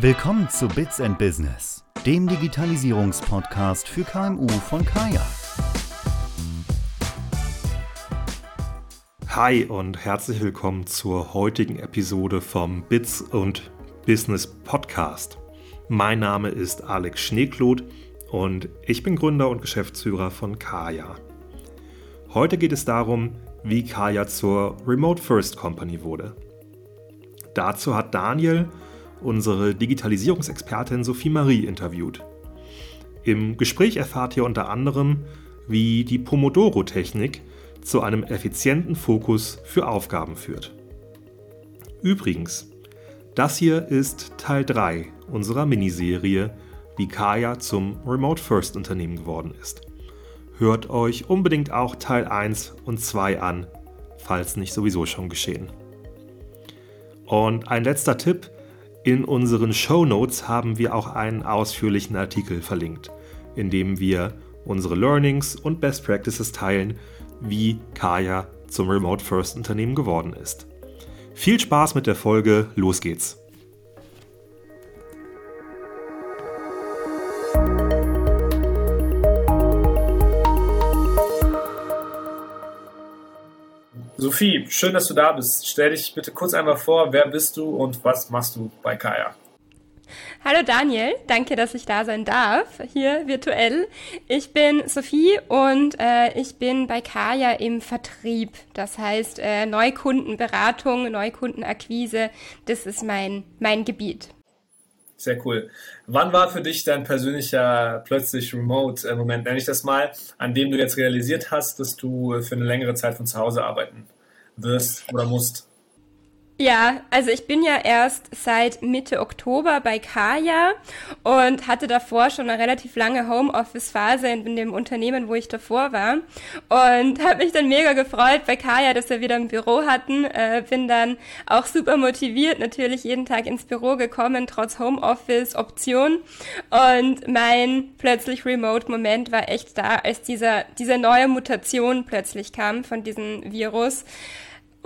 Willkommen zu Bits and Business, dem Digitalisierungspodcast für KMU von Kaya. Hi und herzlich willkommen zur heutigen Episode vom Bits und Business Podcast. Mein Name ist Alex Schneekloth und ich bin Gründer und Geschäftsführer von Kaya. Heute geht es darum, wie Kaya zur Remote First Company wurde. Dazu hat Daniel unsere Digitalisierungsexpertin Sophie Marie interviewt. Im Gespräch erfahrt ihr unter anderem, wie die Pomodoro-Technik zu einem effizienten Fokus für Aufgaben führt. Übrigens, das hier ist Teil 3 unserer Miniserie, wie Kaya zum Remote First Unternehmen geworden ist. Hört euch unbedingt auch Teil 1 und 2 an, falls nicht sowieso schon geschehen. Und ein letzter Tipp, in unseren Show Notes haben wir auch einen ausführlichen Artikel verlinkt, in dem wir unsere Learnings und Best Practices teilen, wie Kaya zum Remote First Unternehmen geworden ist. Viel Spaß mit der Folge, los geht's! Sophie, schön, dass du da bist. Stell dich bitte kurz einmal vor, wer bist du und was machst du bei Kaya? Hallo Daniel, danke, dass ich da sein darf, hier virtuell. Ich bin Sophie und äh, ich bin bei Kaya im Vertrieb. Das heißt äh, Neukundenberatung, Neukundenakquise, das ist mein, mein Gebiet. Sehr cool. Wann war für dich dein persönlicher plötzlich Remote-Moment, nenne ich das mal, an dem du jetzt realisiert hast, dass du für eine längere Zeit von zu Hause arbeiten wirst oder musst? Ja, also ich bin ja erst seit Mitte Oktober bei Kaya und hatte davor schon eine relativ lange Homeoffice-Phase in dem Unternehmen, wo ich davor war und habe mich dann mega gefreut bei Kaya, dass wir wieder ein Büro hatten. Äh, bin dann auch super motiviert, natürlich jeden Tag ins Büro gekommen, trotz Homeoffice-Option und mein plötzlich Remote-Moment war echt da, als dieser, diese neue Mutation plötzlich kam von diesem Virus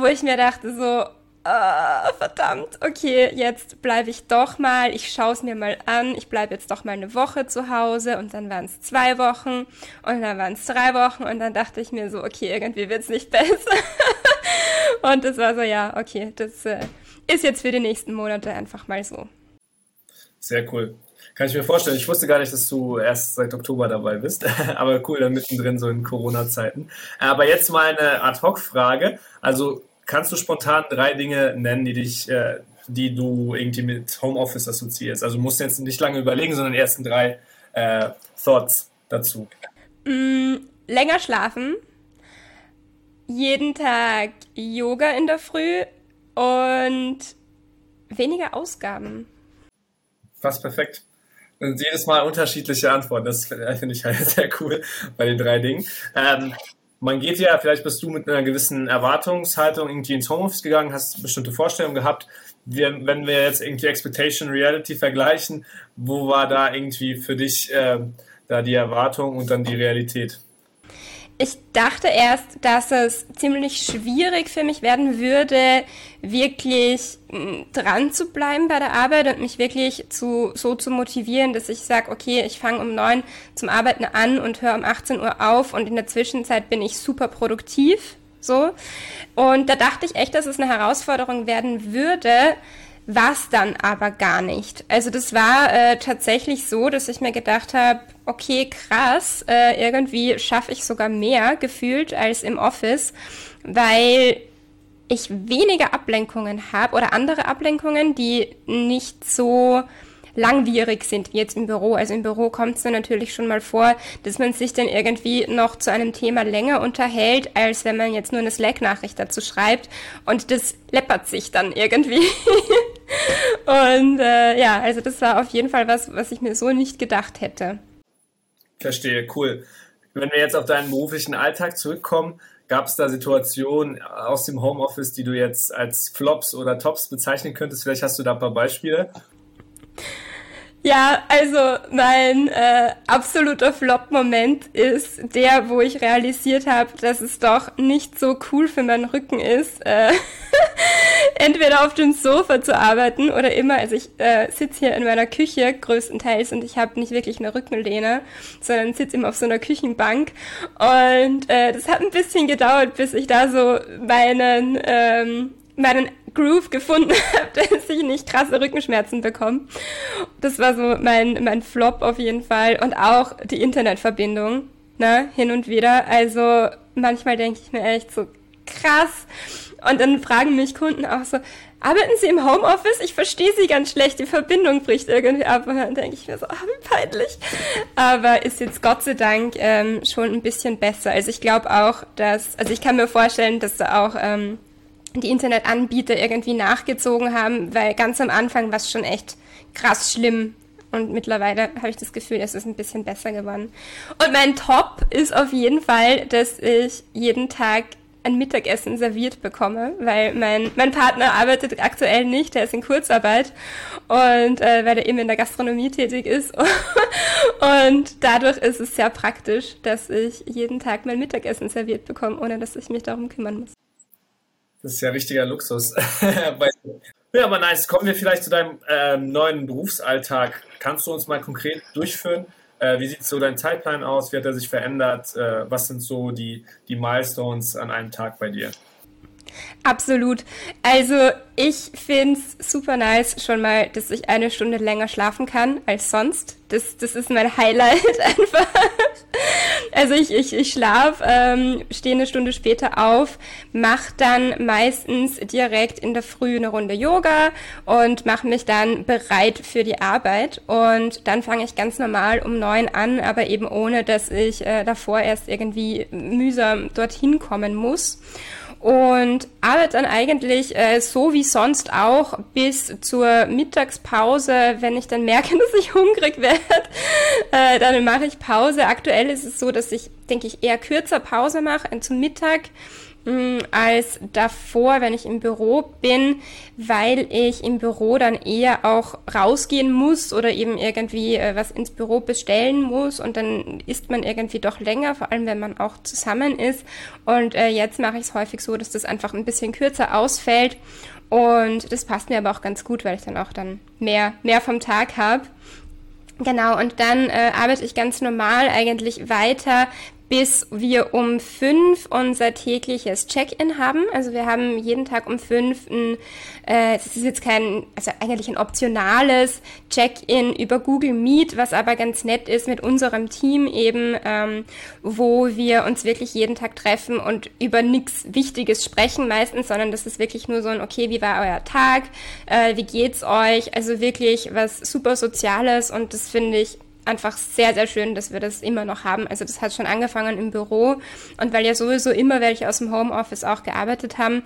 wo ich mir dachte so, oh, verdammt, okay, jetzt bleibe ich doch mal, ich schaue es mir mal an, ich bleibe jetzt doch mal eine Woche zu Hause und dann waren es zwei Wochen und dann waren es drei Wochen und dann dachte ich mir so, okay, irgendwie wird es nicht besser. und es war so, ja, okay, das äh, ist jetzt für die nächsten Monate einfach mal so. Sehr cool. Kann ich mir vorstellen. Ich wusste gar nicht, dass du erst seit Oktober dabei bist. Aber cool, dann mittendrin so in Corona-Zeiten. Aber jetzt mal eine Ad-Hoc-Frage. Also kannst du spontan drei Dinge nennen, die dich, äh, die du irgendwie mit Homeoffice assoziierst? Also musst du jetzt nicht lange überlegen, sondern die ersten drei äh, Thoughts dazu. Mm, länger schlafen, jeden Tag Yoga in der Früh und weniger Ausgaben. Fast perfekt. Und jedes Mal unterschiedliche Antworten. Das finde ich halt sehr cool bei den drei Dingen. Ähm, man geht ja, vielleicht bist du mit einer gewissen Erwartungshaltung irgendwie ins Homeoffice gegangen, hast bestimmte Vorstellungen gehabt. Wir, wenn wir jetzt irgendwie Expectation Reality vergleichen, wo war da irgendwie für dich äh, da die Erwartung und dann die Realität? Ich dachte erst, dass es ziemlich schwierig für mich werden würde, wirklich mm, dran zu bleiben bei der Arbeit und mich wirklich zu, so zu motivieren, dass ich sage, okay, ich fange um neun zum Arbeiten an und höre um 18 Uhr auf und in der Zwischenzeit bin ich super produktiv. So. Und da dachte ich echt, dass es eine Herausforderung werden würde, was dann aber gar nicht. Also das war äh, tatsächlich so, dass ich mir gedacht habe, okay, krass, äh, irgendwie schaffe ich sogar mehr gefühlt als im Office, weil ich weniger Ablenkungen habe oder andere Ablenkungen, die nicht so langwierig sind wie jetzt im Büro. Also im Büro kommt es natürlich schon mal vor, dass man sich dann irgendwie noch zu einem Thema länger unterhält, als wenn man jetzt nur eine Slack-Nachricht dazu schreibt und das läppert sich dann irgendwie. und äh, ja, also das war auf jeden Fall was, was ich mir so nicht gedacht hätte. Verstehe, cool. Wenn wir jetzt auf deinen beruflichen Alltag zurückkommen, gab es da Situationen aus dem Homeoffice, die du jetzt als Flops oder Tops bezeichnen könntest? Vielleicht hast du da ein paar Beispiele. Ja, also mein äh, absoluter Flop-Moment ist der, wo ich realisiert habe, dass es doch nicht so cool für meinen Rücken ist, äh, entweder auf dem Sofa zu arbeiten oder immer, also ich äh, sitze hier in meiner Küche größtenteils und ich habe nicht wirklich eine Rückenlehne, sondern sitze immer auf so einer Küchenbank und äh, das hat ein bisschen gedauert, bis ich da so meinen ähm, meinen Groove gefunden habe, dass ich nicht krasse Rückenschmerzen bekomme. Das war so mein, mein Flop auf jeden Fall. Und auch die Internetverbindung, ne, hin und wieder. Also manchmal denke ich mir echt so krass. Und dann fragen mich Kunden auch so, arbeiten Sie im Homeoffice? Ich verstehe Sie ganz schlecht, die Verbindung bricht irgendwie ab. Und dann denke ich mir so, ah, wie peinlich. Aber ist jetzt Gott sei Dank ähm, schon ein bisschen besser. Also ich glaube auch, dass, also ich kann mir vorstellen, dass da auch ähm, die Internetanbieter irgendwie nachgezogen haben, weil ganz am Anfang war es schon echt krass schlimm. Und mittlerweile habe ich das Gefühl, es ist ein bisschen besser geworden. Und mein Top ist auf jeden Fall, dass ich jeden Tag ein Mittagessen serviert bekomme, weil mein, mein Partner arbeitet aktuell nicht, der ist in Kurzarbeit und äh, weil er eben in der Gastronomie tätig ist. und dadurch ist es sehr praktisch, dass ich jeden Tag mein Mittagessen serviert bekomme, ohne dass ich mich darum kümmern muss. Das ist ja richtiger Luxus. ja, aber nice. Kommen wir vielleicht zu deinem ähm, neuen Berufsalltag. Kannst du uns mal konkret durchführen? Äh, wie sieht so dein Zeitplan aus? Wie hat er sich verändert? Äh, was sind so die, die Milestones an einem Tag bei dir? Absolut. Also ich finde es super nice schon mal, dass ich eine Stunde länger schlafen kann als sonst. Das, das ist mein Highlight einfach. Also ich, ich, ich schlafe, ähm, stehe eine Stunde später auf, mache dann meistens direkt in der Früh eine Runde Yoga und mache mich dann bereit für die Arbeit. Und dann fange ich ganz normal um neun an, aber eben ohne, dass ich äh, davor erst irgendwie mühsam dorthin kommen muss und arbeite dann eigentlich äh, so wie sonst auch bis zur Mittagspause, wenn ich dann merke, dass ich hungrig werde, äh, dann mache ich Pause. Aktuell ist es so, dass ich, denke ich, eher kürzer Pause mache äh, zum Mittag Mm, als davor, wenn ich im Büro bin, weil ich im Büro dann eher auch rausgehen muss oder eben irgendwie äh, was ins Büro bestellen muss und dann isst man irgendwie doch länger, vor allem wenn man auch zusammen ist. Und äh, jetzt mache ich es häufig so, dass das einfach ein bisschen kürzer ausfällt und das passt mir aber auch ganz gut, weil ich dann auch dann mehr, mehr vom Tag habe. Genau, und dann äh, arbeite ich ganz normal eigentlich weiter, bis wir um fünf unser tägliches Check-in haben. Also wir haben jeden Tag um fünf ein, äh, es ist jetzt kein, also eigentlich ein optionales Check-in über Google Meet, was aber ganz nett ist mit unserem Team eben, ähm, wo wir uns wirklich jeden Tag treffen und über nichts Wichtiges sprechen meistens, sondern das ist wirklich nur so ein, okay, wie war euer Tag, äh, wie geht's euch? Also wirklich was super Soziales und das finde ich einfach sehr, sehr schön, dass wir das immer noch haben. Also das hat schon angefangen im Büro und weil ja sowieso immer welche aus dem Homeoffice auch gearbeitet haben,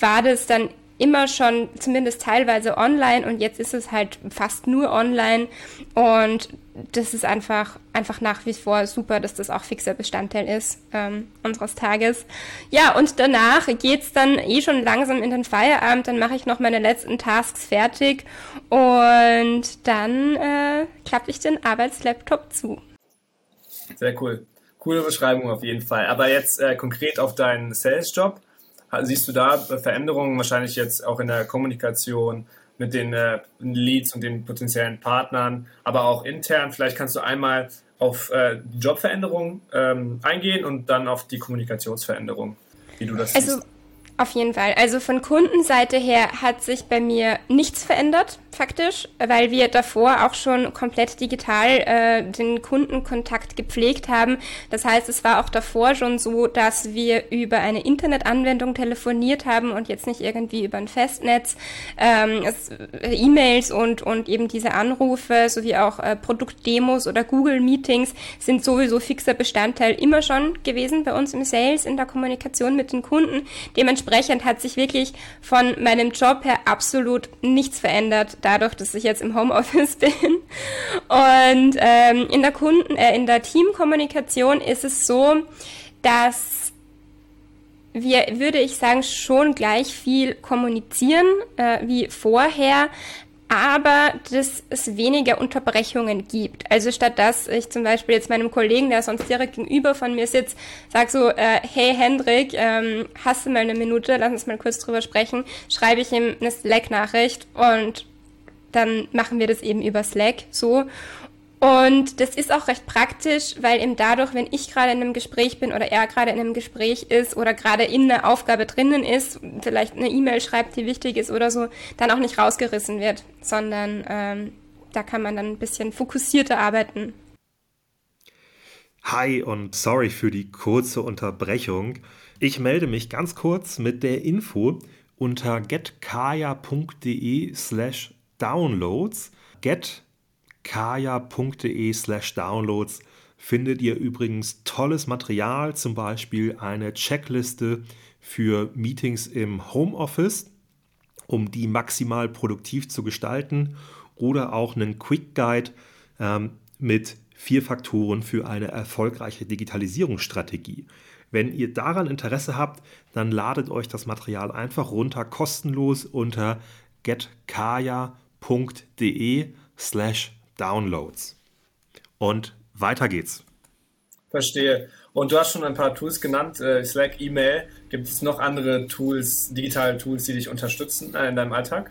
war das dann immer schon zumindest teilweise online und jetzt ist es halt fast nur online und das ist einfach, einfach nach wie vor super, dass das auch fixer Bestandteil ist ähm, unseres Tages. Ja, und danach geht's dann eh schon langsam in den Feierabend, dann mache ich noch meine letzten Tasks fertig und dann äh, klappe ich den Arbeitslaptop zu. Sehr cool. Coole Beschreibung auf jeden Fall. Aber jetzt äh, konkret auf deinen Sales-Job. Siehst du da Veränderungen wahrscheinlich jetzt auch in der Kommunikation mit den äh, Leads und den potenziellen Partnern, aber auch intern? Vielleicht kannst du einmal auf äh, Jobveränderungen ähm, eingehen und dann auf die Kommunikationsveränderung, wie du das also, siehst. Auf jeden Fall. Also von Kundenseite her hat sich bei mir nichts verändert, faktisch, weil wir davor auch schon komplett digital äh, den Kundenkontakt gepflegt haben. Das heißt, es war auch davor schon so, dass wir über eine Internetanwendung telefoniert haben und jetzt nicht irgendwie über ein Festnetz. Ähm, äh, E-Mails und, und eben diese Anrufe sowie auch äh, Produktdemos oder Google-Meetings sind sowieso fixer Bestandteil immer schon gewesen bei uns im Sales, in der Kommunikation mit den Kunden. Dementsprechend dementsprechend hat sich wirklich von meinem Job her absolut nichts verändert, dadurch, dass ich jetzt im Homeoffice bin. Und ähm, in der Kunden, äh, in der Teamkommunikation ist es so, dass wir, würde ich sagen, schon gleich viel kommunizieren äh, wie vorher, aber dass es weniger Unterbrechungen gibt. Also statt dass ich zum Beispiel jetzt meinem Kollegen, der sonst direkt gegenüber von mir sitzt, sag so, äh, hey Hendrik, ähm, hast du mal eine Minute, lass uns mal kurz drüber sprechen, schreibe ich ihm eine Slack-Nachricht und dann machen wir das eben über Slack so. Und das ist auch recht praktisch, weil eben dadurch, wenn ich gerade in einem Gespräch bin oder er gerade in einem Gespräch ist oder gerade in einer Aufgabe drinnen ist, vielleicht eine E-Mail schreibt, die wichtig ist oder so, dann auch nicht rausgerissen wird, sondern ähm, da kann man dann ein bisschen fokussierter arbeiten. Hi und sorry für die kurze Unterbrechung. Ich melde mich ganz kurz mit der Info unter getkaya.de slash downloads. Get kaya.de slash downloads findet ihr übrigens tolles Material, zum Beispiel eine Checkliste für Meetings im Homeoffice, um die maximal produktiv zu gestalten oder auch einen Quick Guide ähm, mit vier Faktoren für eine erfolgreiche Digitalisierungsstrategie. Wenn ihr daran Interesse habt, dann ladet euch das Material einfach runter, kostenlos unter getkaya.de slash Downloads. Und weiter geht's. Verstehe. Und du hast schon ein paar Tools genannt, äh, Slack, E-Mail. Gibt es noch andere Tools, digitale Tools, die dich unterstützen äh, in deinem Alltag?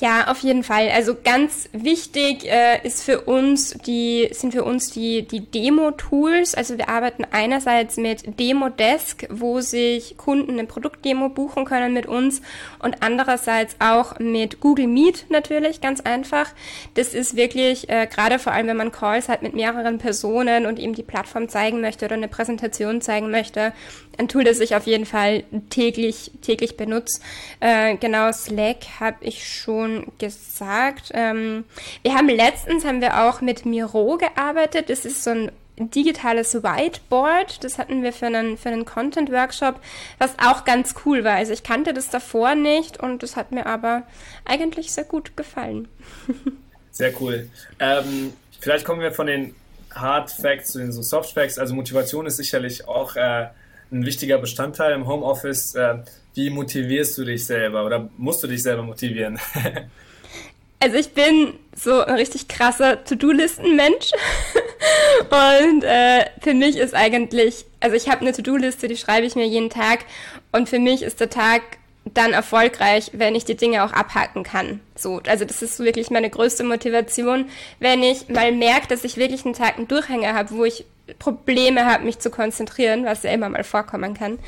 Ja, auf jeden Fall. Also ganz wichtig äh, ist für uns die, sind für uns die, die Demo-Tools. Also wir arbeiten einerseits mit Demo-Desk, wo sich Kunden eine Produktdemo buchen können mit uns und andererseits auch mit Google Meet natürlich, ganz einfach. Das ist wirklich, äh, gerade vor allem, wenn man Calls hat mit mehreren Personen und eben die Plattform zeigen möchte oder eine Präsentation zeigen möchte, ein Tool, das ich auf jeden Fall täglich, täglich benutze. Äh, genau, Slack habe ich schon gesagt. Ähm, wir haben letztens haben wir auch mit Miro gearbeitet. Das ist so ein digitales Whiteboard. Das hatten wir für einen, für einen Content-Workshop, was auch ganz cool war. Also ich kannte das davor nicht und das hat mir aber eigentlich sehr gut gefallen. Sehr cool. Ähm, vielleicht kommen wir von den Hard Facts zu den so Soft Facts. Also Motivation ist sicherlich auch äh, ein wichtiger Bestandteil im Homeoffice. Äh, wie motivierst du dich selber oder musst du dich selber motivieren? Also ich bin so ein richtig krasser To-Do-Listen-Mensch. und äh, für mich ist eigentlich, also ich habe eine To-Do-Liste, die schreibe ich mir jeden Tag. Und für mich ist der Tag dann erfolgreich, wenn ich die Dinge auch abhaken kann. So, also das ist wirklich meine größte Motivation, wenn ich mal merke, dass ich wirklich einen Tag einen Durchhänger habe, wo ich Probleme habe, mich zu konzentrieren, was ja immer mal vorkommen kann,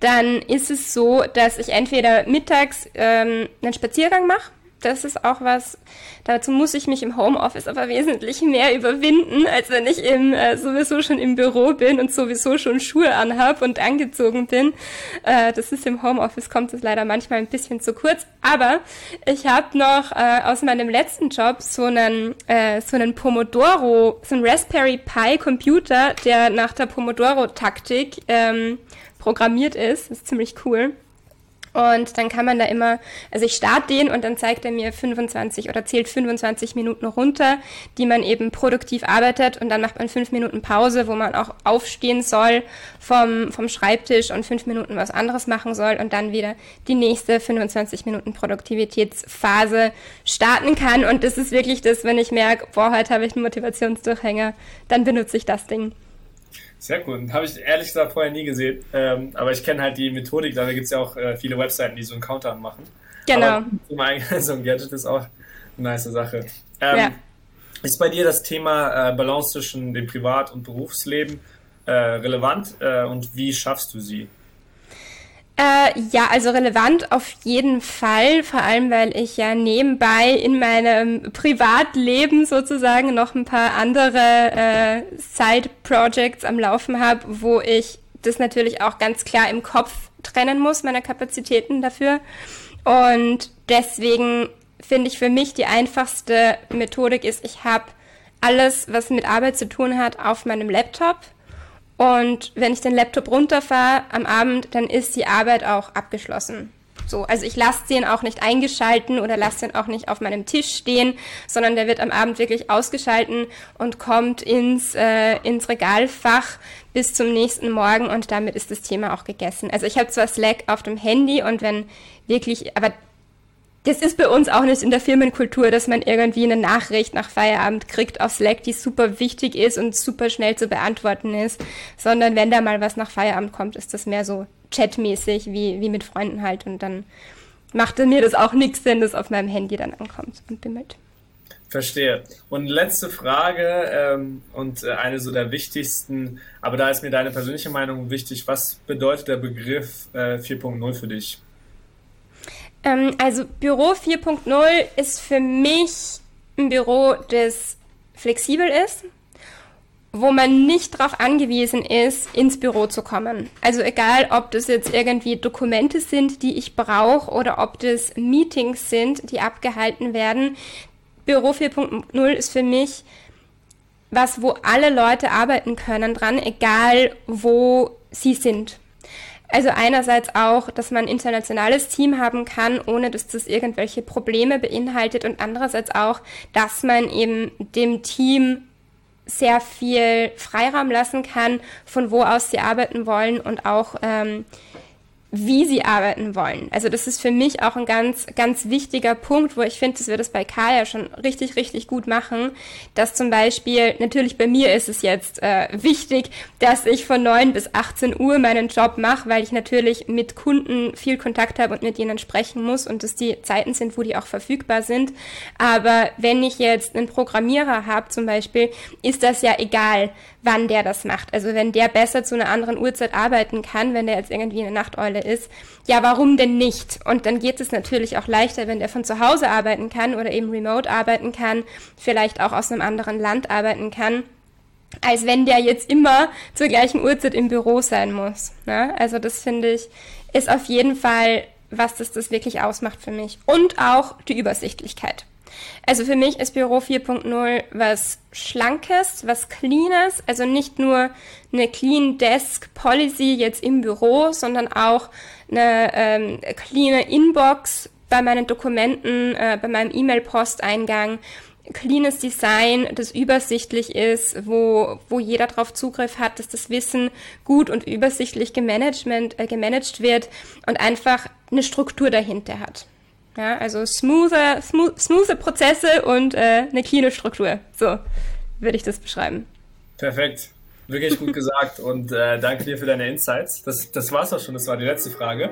dann ist es so, dass ich entweder mittags ähm, einen Spaziergang mache das ist auch was, dazu muss ich mich im Homeoffice aber wesentlich mehr überwinden, als wenn ich im, äh, sowieso schon im Büro bin und sowieso schon Schuhe anhab und angezogen bin. Äh, das ist im Homeoffice, kommt es leider manchmal ein bisschen zu kurz. Aber ich habe noch äh, aus meinem letzten Job so einen, äh, so einen Pomodoro, so einen Raspberry Pi Computer, der nach der Pomodoro-Taktik ähm, programmiert ist. Das ist ziemlich cool. Und dann kann man da immer, also ich starte den und dann zeigt er mir 25 oder zählt 25 Minuten runter, die man eben produktiv arbeitet und dann macht man fünf Minuten Pause, wo man auch aufstehen soll vom, vom Schreibtisch und fünf Minuten was anderes machen soll und dann wieder die nächste 25 Minuten Produktivitätsphase starten kann. Und das ist wirklich das, wenn ich merke, boah, heute habe ich einen Motivationsdurchhänger, dann benutze ich das Ding. Sehr cool. Habe ich ehrlich gesagt vorher nie gesehen. Ähm, aber ich kenne halt die Methodik, da gibt es ja auch äh, viele Webseiten, die so einen Countdown machen. Genau. Aber so ein Gadget ist auch eine nice Sache. Ähm, ja. Ist bei dir das Thema äh, Balance zwischen dem Privat- und Berufsleben äh, relevant äh, und wie schaffst du sie? Äh, ja, also relevant auf jeden Fall, vor allem weil ich ja nebenbei in meinem Privatleben sozusagen noch ein paar andere äh, Side-Projects am Laufen habe, wo ich das natürlich auch ganz klar im Kopf trennen muss, meine Kapazitäten dafür. Und deswegen finde ich für mich die einfachste Methodik ist, ich habe alles, was mit Arbeit zu tun hat, auf meinem Laptop und wenn ich den Laptop runterfahre am Abend, dann ist die Arbeit auch abgeschlossen. So, also ich lasse den auch nicht eingeschalten oder lasse den auch nicht auf meinem Tisch stehen, sondern der wird am Abend wirklich ausgeschalten und kommt ins, äh, ins Regalfach bis zum nächsten Morgen und damit ist das Thema auch gegessen. Also ich habe zwar Slack auf dem Handy und wenn wirklich, aber das ist bei uns auch nicht in der Firmenkultur, dass man irgendwie eine Nachricht nach Feierabend kriegt auf Slack, die super wichtig ist und super schnell zu beantworten ist, sondern wenn da mal was nach Feierabend kommt, ist das mehr so chatmäßig, wie, wie mit Freunden halt und dann machte mir das auch nichts, wenn das auf meinem Handy dann ankommt und bimmelt. Verstehe. Und letzte Frage ähm, und äh, eine so der wichtigsten, aber da ist mir deine persönliche Meinung wichtig. Was bedeutet der Begriff äh, 4.0 für dich? Ähm, also Büro 4.0 ist für mich ein Büro, das flexibel ist, wo man nicht darauf angewiesen ist, ins Büro zu kommen. Also egal, ob das jetzt irgendwie Dokumente sind, die ich brauche, oder ob das Meetings sind, die abgehalten werden. Büro 4.0 ist für mich was, wo alle Leute arbeiten können dran, egal wo sie sind. Also einerseits auch, dass man ein internationales Team haben kann, ohne dass das irgendwelche Probleme beinhaltet. Und andererseits auch, dass man eben dem Team sehr viel Freiraum lassen kann, von wo aus sie arbeiten wollen und auch ähm, wie sie arbeiten wollen. Also das ist für mich auch ein ganz, ganz wichtiger Punkt, wo ich finde, dass wir das bei Kaya schon richtig, richtig gut machen, dass zum Beispiel, natürlich bei mir ist es jetzt äh, wichtig, dass ich von 9 bis 18 Uhr meinen Job mache, weil ich natürlich mit Kunden viel Kontakt habe und mit ihnen sprechen muss und dass die Zeiten sind, wo die auch verfügbar sind. Aber wenn ich jetzt einen Programmierer habe zum Beispiel, ist das ja egal, wann der das macht. Also wenn der besser zu einer anderen Uhrzeit arbeiten kann, wenn der jetzt irgendwie eine Nachteule ist, ja, warum denn nicht? Und dann geht es natürlich auch leichter, wenn der von zu Hause arbeiten kann oder eben remote arbeiten kann, vielleicht auch aus einem anderen Land arbeiten kann als wenn der jetzt immer zur gleichen Uhrzeit im Büro sein muss. Ne? Also das finde ich, ist auf jeden Fall, was das, das wirklich ausmacht für mich. Und auch die Übersichtlichkeit. Also für mich ist Büro 4.0 was Schlankes, was Cleanes, also nicht nur eine Clean Desk Policy jetzt im Büro, sondern auch eine ähm, clean Inbox bei meinen Dokumenten, äh, bei meinem E-Mail-Posteingang, cleanes Design, das übersichtlich ist, wo, wo jeder darauf Zugriff hat, dass das Wissen gut und übersichtlich gemanagement, äh, gemanagt wird und einfach eine Struktur dahinter hat. Ja, also smoother, smooth, smoother Prozesse und äh, eine cleane Struktur. So würde ich das beschreiben. Perfekt. Wirklich gut gesagt und äh, danke dir für deine Insights. Das, das war's auch schon, das war die letzte Frage.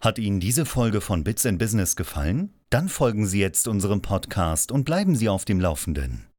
Hat Ihnen diese Folge von Bits in Business gefallen? Dann folgen Sie jetzt unserem Podcast und bleiben Sie auf dem Laufenden.